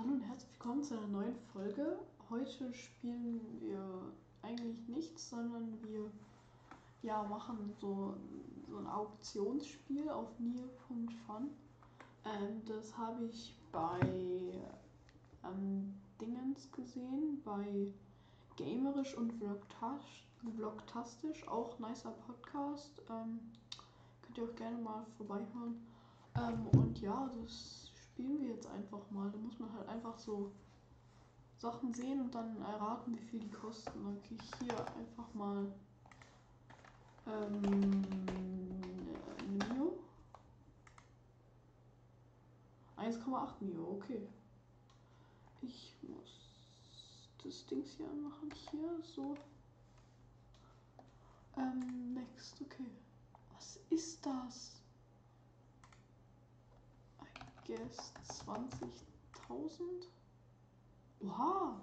Hallo und herzlich willkommen zu einer neuen Folge. Heute spielen wir eigentlich nichts, sondern wir ja, machen so, so ein Auktionsspiel auf Nier.fun. Ähm, das habe ich bei ähm, Dingens gesehen, bei Gamerisch und Vlogtastisch, auch nicer Podcast. Ähm, könnt ihr auch gerne mal vorbeihören. Ähm, und ja, das spielen wir jetzt einfach mal. Da muss man halt einfach so Sachen sehen und dann erraten, wie viel die kosten. Dann gehe ich hier einfach mal ähm, Mio. 1,8 Mio, okay. Ich muss das Dings hier anmachen. Hier, so. Ähm, next, okay. Was ist das? Guess 20.000. Oha!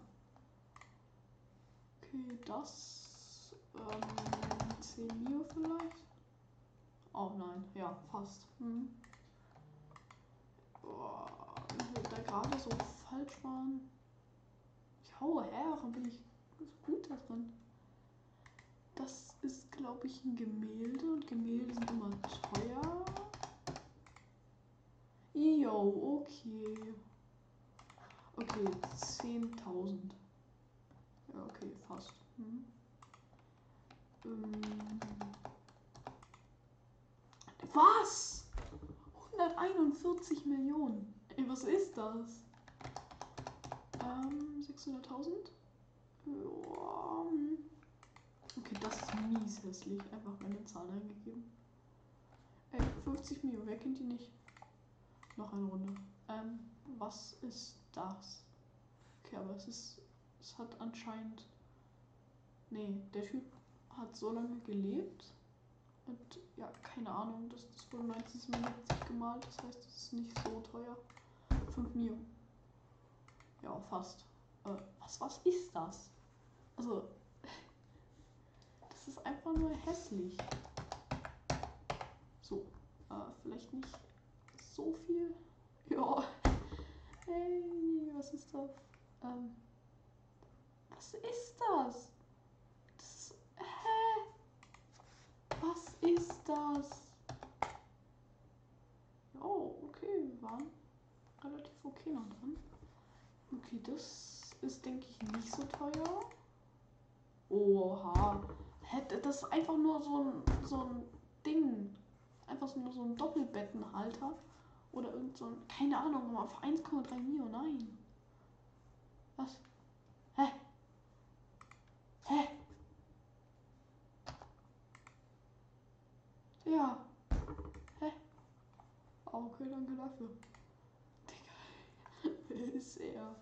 Okay, das ähm, 10 Mio vielleicht? Oh nein, ja, fast. Hm. Wir da gerade so falsch waren. Ich haue her, warum bin ich so gut da drin? Das ist, glaube ich, ein Gemälde und Gemälde sind immer teuer. Jo, okay. Okay, 10.000. Ja, okay, fast. Hm. Was? 141 Millionen. Ey, was ist das? Ähm, 600.000? Ja. Hm. Okay, das ist mies hässlich. Einfach meine Zahl eingegeben. Ey, 50 Millionen, wer kennt die nicht? Noch eine Runde. Ähm, was ist das? Okay, aber es ist. Es hat anscheinend. Nee, der Typ hat so lange gelebt. Und ja, keine Ahnung, das, das wurde 1977 gemalt, das heißt, es ist nicht so teuer. 5 Mio. Ja, fast. Äh, was, was ist das? Also, das ist einfach nur hässlich. So, äh, vielleicht nicht so viel. Ja. Hey, was ist das? Ähm, was ist das? Das ist. Hä? Was ist das? Oh, okay, wir waren relativ okay noch dran. Okay, das ist, denke ich, nicht so teuer. Oha. Das ist einfach nur so ein, so ein Ding. Einfach nur so ein Doppelbettenhalter. Oder irgend so ein, keine Ahnung, auf 1,3 Mio, nein. Was? Hä? Hä? Ja. Hä? Oh, okay, danke dafür. Digga. Wer ist er?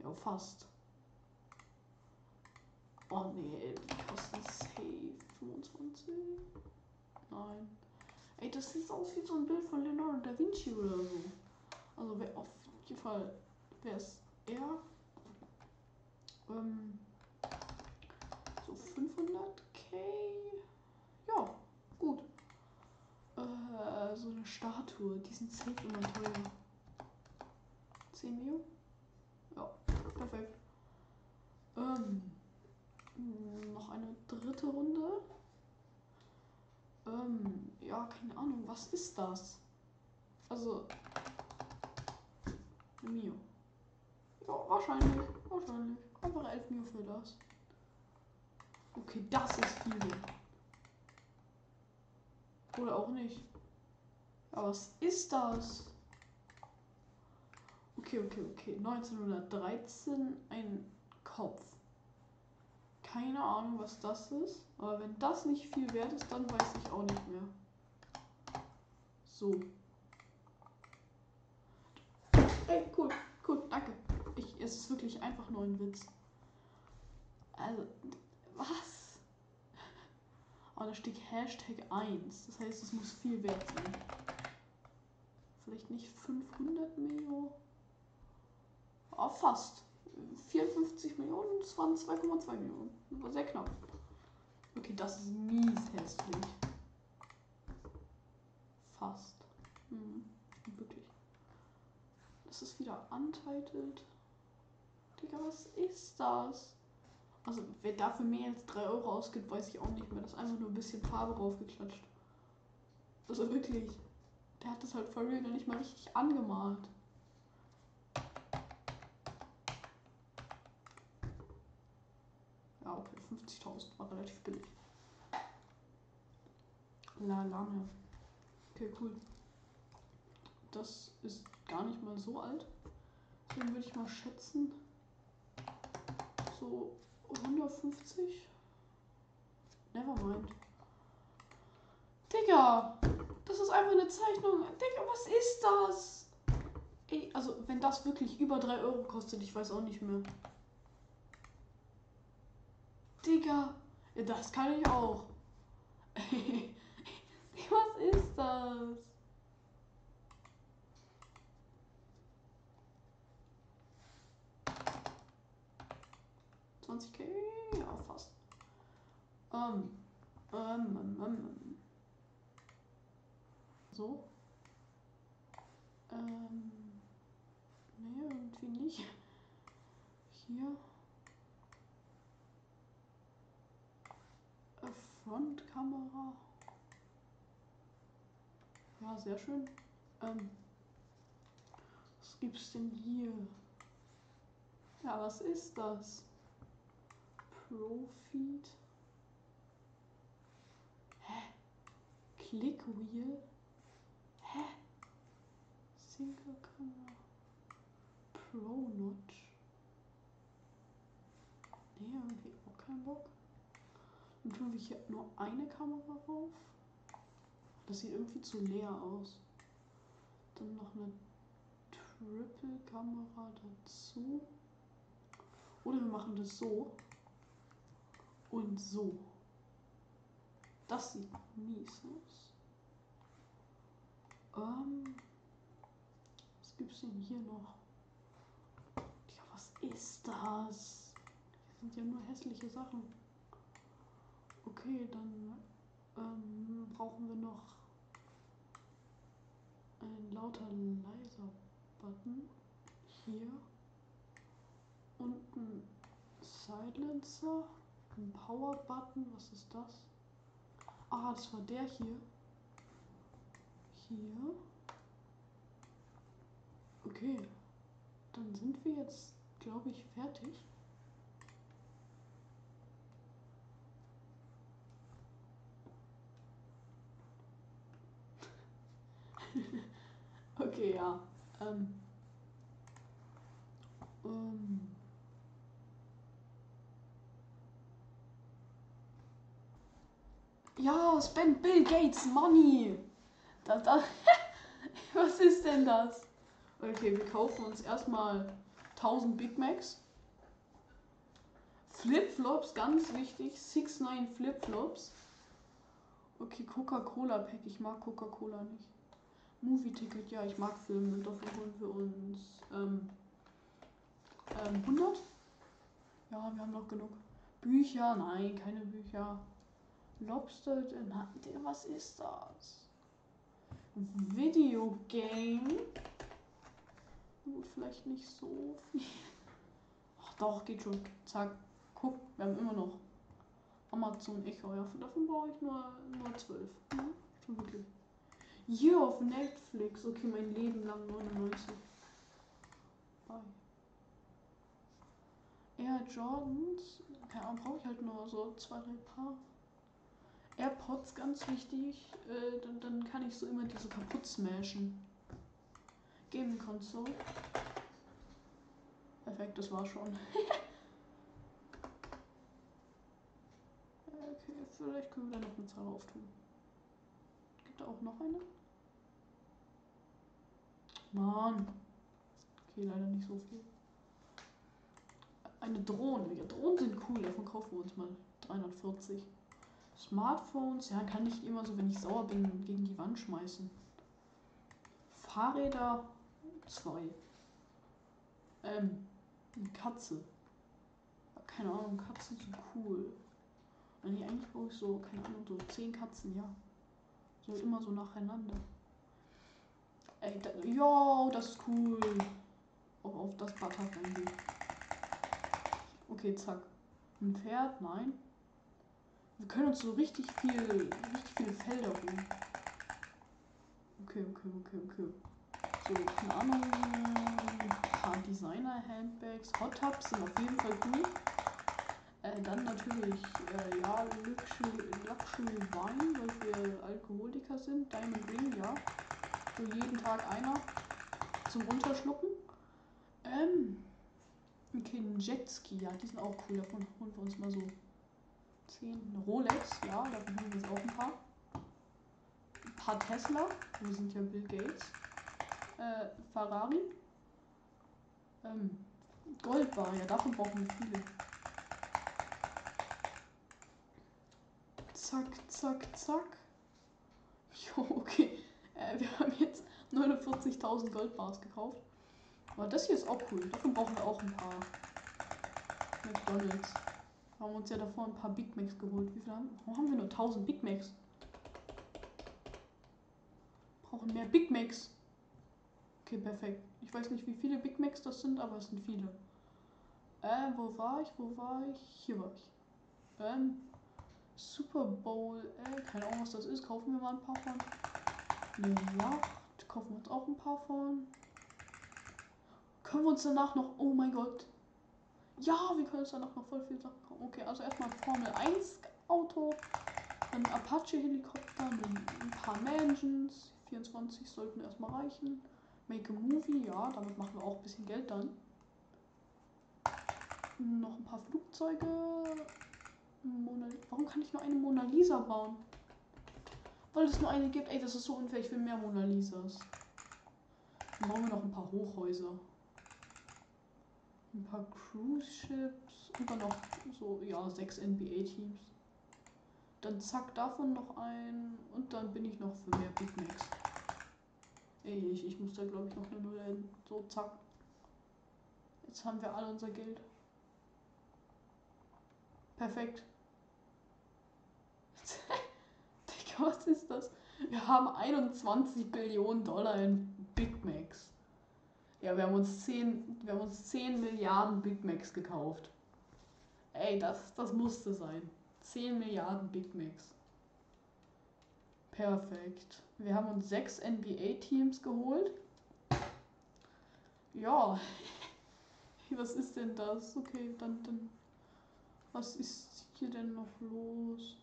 Ja, fast. Oh nee, 25. Nein. Ey, das sieht aus wie so ein Bild von Leonardo da Vinci oder so. Also wer auf jeden Fall wäre es er. Ähm, so 500k. Ja, gut. Äh, so eine Statue, die sind safe immer teuer. 10 Mio? Ja, perfekt. Ähm, noch eine dritte Runde. Ähm, ja, keine Ahnung, was ist das? Also, Mio. Ja, wahrscheinlich, wahrscheinlich. Einfach 11 Mio für das. Okay, das ist viel. Oder auch nicht. Ja, was ist das? Okay, okay, okay. 1913 ein Kopf. Keine Ahnung, was das ist. Aber wenn das nicht viel wert ist, dann weiß ich auch nicht mehr. So. Ey, cool, cool, danke. Ich, es ist wirklich einfach nur ein Witz. Also, was? Oh, da steht Hashtag 1. Das heißt, es muss viel wert sein. Vielleicht nicht 500 Millionen. Oh, fast. 54 Millionen, das waren 2,2 Millionen. Das war sehr knapp. Okay, das ist mies hässlich. Fast. Hm, wirklich. Das ist wieder untitled. Digga, was ist das? Also, wer dafür mehr als 3 Euro ausgibt, weiß ich auch nicht mehr. Das ist einfach nur ein bisschen Farbe draufgeklatscht. Also wirklich. Der hat das halt for real nicht mal richtig angemalt. Ja, okay, 50.000 war relativ billig. La Lame. Okay, cool. Das ist gar nicht mal so alt. Deswegen würde ich mal schätzen, so 150? Nevermind. Digga! Das ist einfach eine Zeichnung. Digga, was ist das? Ey, also wenn das wirklich über 3 Euro kostet, ich weiß auch nicht mehr. Digga, ja, das kann ich auch. was ist das? K? Ja, fast. Ähm, ähm, ähm, ähm. So. Ähm. Nee, irgendwie nicht. Hier. Äh, Frontkamera. Ja, sehr schön. Ähm. Was gibt's denn hier? Ja, was ist das? Profit. Hä? Clickwheel? Hä? Single Camera. Pro Notch. Nee, irgendwie auch kein Bock. Dann tun wir hier nur eine Kamera rauf. Das sieht irgendwie zu leer aus. Dann noch eine Triple-Kamera dazu. Oder wir machen das so. Und so. Das sieht mies aus. Ähm, was gibt's denn hier noch? Ja, was ist das? Das sind ja nur hässliche Sachen. Okay, dann ähm, brauchen wir noch einen lauter leiser Button hier und ein Silencer, ein Power Button, was ist das? Ah, das war der hier. Hier. Okay. Dann sind wir jetzt, glaube ich, fertig. Okay, ja. Ähm. Ähm. Ja, spend Bill Gates Money. Das, das Was ist denn das? Okay, wir kaufen uns erstmal 1000 Big Macs. Flipflops, ganz wichtig. 6-9 Flipflops. Okay, Coca-Cola Pack. Ich mag Coca-Cola nicht. Movie-Ticket, ja, ich mag Filme. Dafür holen wir uns ähm, ähm, 100. Ja, wir haben noch genug. Bücher, nein, keine Bücher. Lobster, na, was ist das? Videogame. Gut, vielleicht nicht so viel. Ach doch, geht schon. Zack. Guck, wir haben immer noch Amazon Echo. Ja, davon brauche ich nur, nur 12. Mhm, schon wirklich. Hier auf Netflix. Okay, mein Leben lang 99. Bye. Air Jordans. Keine Ahnung, brauche ich halt nur so zwei, drei Paar. AirPods ganz wichtig. Äh, dann, dann kann ich so immer diese kaputt smashen. Gaming Console. Perfekt, das war schon. okay, vielleicht können wir da noch eine Zahl auftun. Gibt da auch noch eine? Mann. Okay, leider nicht so viel. Eine Drohne. Ja, Drohnen sind cool. Davon kaufen wir uns mal 340. Smartphones, ja, kann ich immer so, wenn ich sauer bin, gegen die Wand schmeißen. Fahrräder, zwei. Ähm, eine Katze. Keine Ahnung, Katzen sind cool. Nee, eigentlich brauche ich so, keine Ahnung, so zehn Katzen, ja. So immer so nacheinander. Ja, das ist cool. Auch auf das Butterf eingehen. Okay, zack. Ein Pferd? Nein. Wir können uns so richtig viel, richtig viele Felder holen. Okay, okay, okay, okay. So, keine Ahnung. Ein paar Designer-Handbags. Hot Tubs sind auf jeden Fall cool. Äh, dann natürlich, äh, ja, Luxury, Luxury Wine, weil wir Alkoholiker sind. Diamond Ring, ja. So jeden Tag einer zum Runterschlucken. Ähm, okay, ein Jetski, ja, die sind auch cool. Davon holen wir uns mal so 10. Rolex, ja, davon holen wir uns auch ein paar. Ein paar Tesla, wir sind ja Bill Gates. Äh, Ferrari. Ähm, Goldbar, ja, davon brauchen wir viele. Zack, zack, zack. Jo, okay. Äh, wir haben jetzt 49.000 Goldbars gekauft. Aber das hier ist auch cool. Davon brauchen wir auch ein paar. McDonalds. Wir haben uns ja davor ein paar Big Macs geholt. Wie viel haben wir? Warum haben wir nur 1000 Big Macs? Brauchen mehr Big Macs. Okay, perfekt. Ich weiß nicht, wie viele Big Macs das sind, aber es sind viele. Äh, wo war ich? Wo war ich? Hier war ich. Ähm, Super Bowl. Äh, keine Ahnung, was das ist. Kaufen wir mal ein paar von. Yacht. Kaufen wir uns auch ein paar von. Können wir uns danach noch. Oh mein Gott. Ja, wir können uns danach noch voll viel Sachen kaufen. Okay, also erstmal Formel 1 Auto. Ein Apache Helikopter. Ein paar Mansions. 24 sollten erstmal reichen. Make a Movie. Ja, damit machen wir auch ein bisschen Geld dann. Noch ein paar Flugzeuge. Mona Warum kann ich nur eine Mona Lisa bauen? Weil es nur eine gibt. Ey, das ist so unfair. Ich will mehr Mona Lisas. Dann bauen wir noch ein paar Hochhäuser. Ein paar Cruise Ships. Und dann noch so, ja, sechs NBA-Teams. Dann zack, davon noch ein. Und dann bin ich noch für mehr Big Macs. Ey, ich, ich muss da glaube ich noch eine Null enden. So, zack. Jetzt haben wir alle unser Geld. Perfekt. Digga, was ist das? Wir haben 21 Billionen Dollar in Big Macs. Ja, wir haben uns 10, wir haben uns 10 Milliarden Big Macs gekauft. Ey, das, das musste sein. 10 Milliarden Big Macs. Perfekt. Wir haben uns sechs NBA-Teams geholt. Ja. Was ist denn das? Okay, dann, dann was ist hier denn noch los?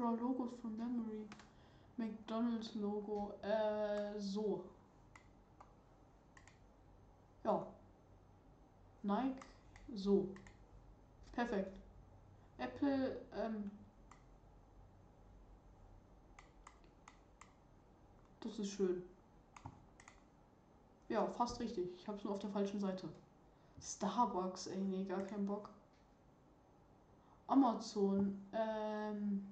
Draw Logos from Memory. McDonald's Logo. Äh, so. Ja. Nike. So. Perfekt. Apple, ähm. Das ist schön. Ja, fast richtig. Ich hab's nur auf der falschen Seite. Starbucks, ey, nee, gar keinen Bock. Amazon. Ähm,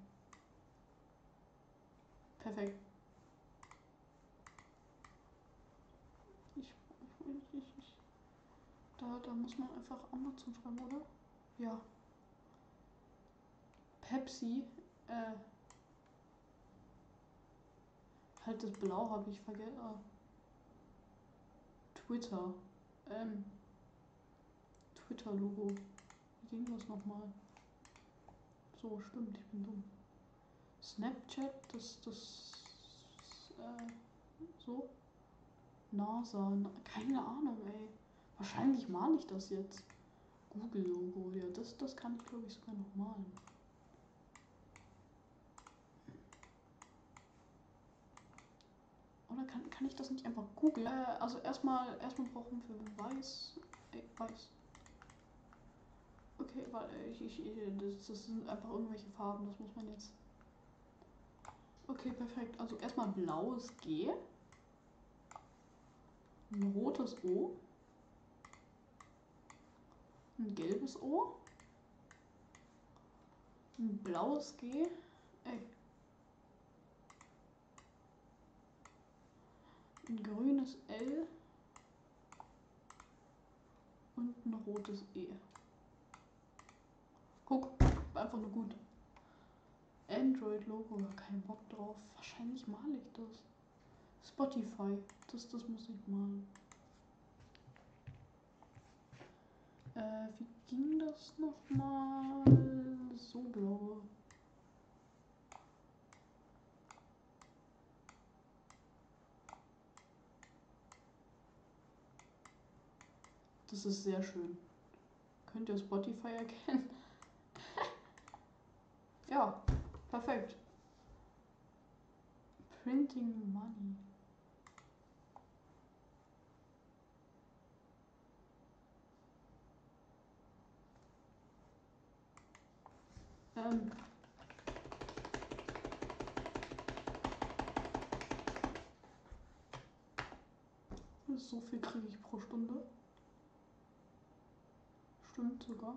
perfekt. Ich, ich, ich, da, da muss man einfach Amazon schreiben, oder? Ja. Pepsi. Äh, halt das Blau habe ich vergessen. Ah. Twitter. Ähm, Twitter-Logo. Wie ging das nochmal? So, stimmt, ich bin dumm. Snapchat, das, das, äh, so. NASA, na, keine Ahnung, ey. Wahrscheinlich male ich das jetzt. Google-Logo, ja, das, das kann ich glaube ich sogar noch malen. Oder kann, kann ich das nicht einfach googeln? Äh, also erstmal, erstmal brauchen wir Weiß. Ey, Weiß. Okay, weil ich, ich, das, das sind einfach irgendwelche Farben, das muss man jetzt. Okay, perfekt. Also erstmal blaues G. Ein rotes O. Ein gelbes O. Ein blaues G. Ey. Ein grünes L. Und ein rotes E. Guck, einfach nur gut. Android-Logo, kein Bock drauf. Wahrscheinlich male ich das. Spotify. Das, das muss ich mal. Äh, wie ging das nochmal? So, glaube Das ist sehr schön. Könnt ihr Spotify erkennen? ja, perfekt. Printing Money. Ähm. So viel kriege ich pro Stunde. Stimmt sogar.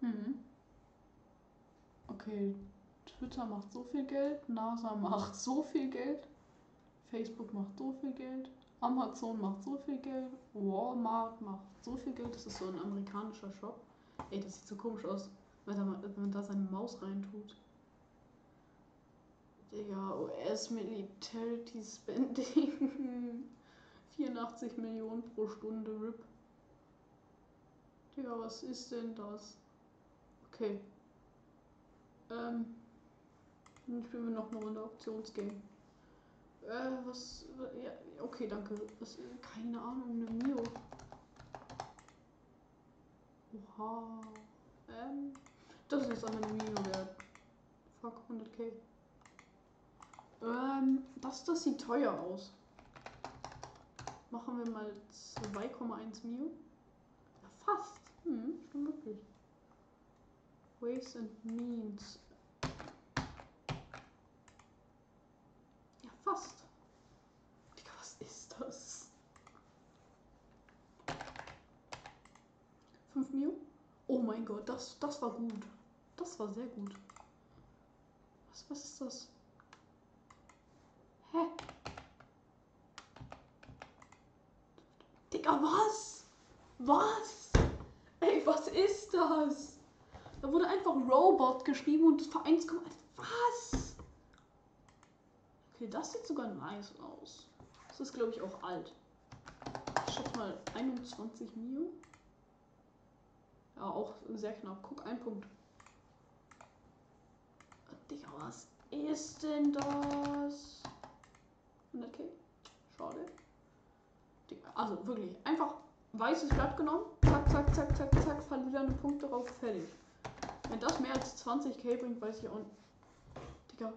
Mhm. Okay, Twitter macht so viel Geld, NASA macht so viel Geld, Facebook macht so viel Geld, Amazon macht so viel Geld, Walmart macht so viel Geld. Das ist so ein amerikanischer Shop. Ey, das sieht so komisch aus, wenn man, da seine Maus reintut. Digga, US Militarity Spending. 84 Millionen pro Stunde RIP. Digga, was ist denn das? Okay. Ähm. Dann spielen wir noch eine Runde Auktionsgame. Äh, was. Ja, okay, danke. Was, keine Ahnung, eine Mio. Oha. Ähm. Das ist aber eine Mio wert. Fuck, 100k. Ähm, das, das sieht teuer aus. Machen wir mal 2,1 Mio. Ja, fast. Hm, schon wirklich. Ways and Means. Ja, fast. Digga, was ist das? 5 Mio? Oh mein Gott, das, das war gut. Das war sehr gut. Was, was ist das? Hä? Digga, was? Was? Ey, was ist das? Da wurde einfach Robot geschrieben und das war 1, was? Okay, das sieht sogar nice aus. Das ist, glaube ich, auch alt. Ich schätze mal 21 Mio. Ja, auch sehr knapp. Guck, ein Punkt. Digga, was ist denn das? 100k? Schade. Digga, also wirklich, einfach weißes Blatt genommen, zack, zack, zack, zack, zack, verliere eine Punkte drauf, fertig. Wenn das mehr als 20k bringt, weiß ich auch nicht. Digga,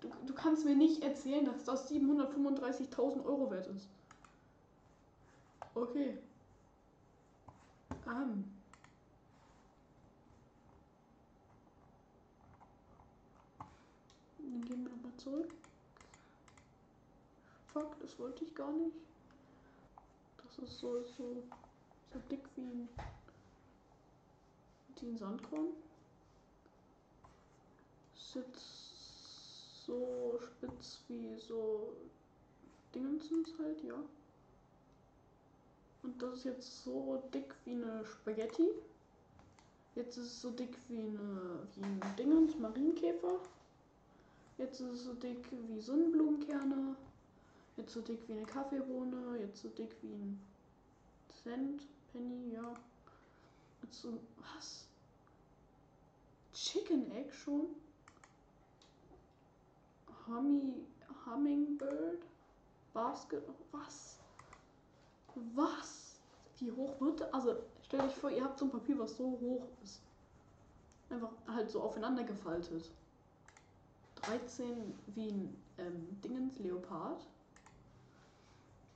du, du kannst mir nicht erzählen, dass das 735.000 Euro wert ist. Okay. Ähm. Dann gehen wir nochmal zurück. Fuck, das wollte ich gar nicht. Das ist so, so, so dick wie ein, wie ein Sandkorn. Sitzt so spitz wie so Dingensens halt, ja. Und das ist jetzt so dick wie eine Spaghetti. Jetzt ist es so dick wie, eine, wie ein Dingens, Marienkäfer. Jetzt ist es so dick wie Sonnenblumenkerne. Jetzt so dick wie eine Kaffeebohne. Jetzt so dick wie ein Cent, Penny, ja. Jetzt so, was? Chicken Egg schon? Hummy, Hummingbird? Basket, was? Was? Wie hoch wird Also, stell euch vor, ihr habt so ein Papier, was so hoch ist. Einfach halt so aufeinander gefaltet. 13 wie ein ähm, Dingens Leopard.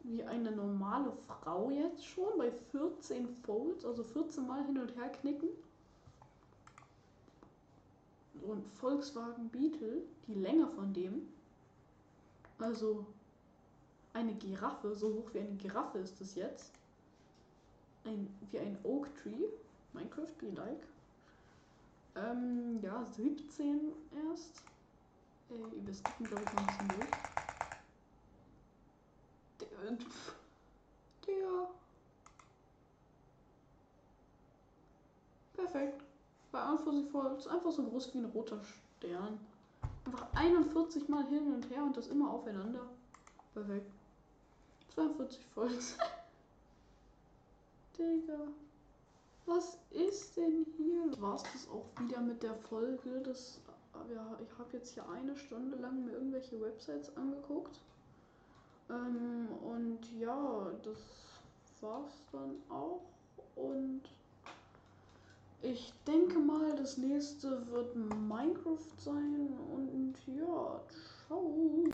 Wie eine normale Frau jetzt schon bei 14 Folds, also 14 Mal hin und her knicken. Und Volkswagen Beetle, die Länge von dem. Also eine Giraffe, so hoch wie eine Giraffe ist es jetzt. Ein, wie ein Oak Tree. Minecraft be like. Ähm, ja, 17 erst. Äh, wir skippen, glaube ich, mal ein bisschen durch. Der. Der. Perfekt. Bei vor ist einfach so groß wie ein roter Stern. Einfach 41 Mal hin und her und das immer aufeinander. Perfekt. 42 Volks. Digga. Was ist denn hier? War es das auch wieder mit der Folge? Das, ja, ich habe jetzt hier eine Stunde lang mir irgendwelche Websites angeguckt. Ähm, und ja, das war's dann auch. Und ich denke mal, das nächste wird Minecraft sein. Und ja, ciao.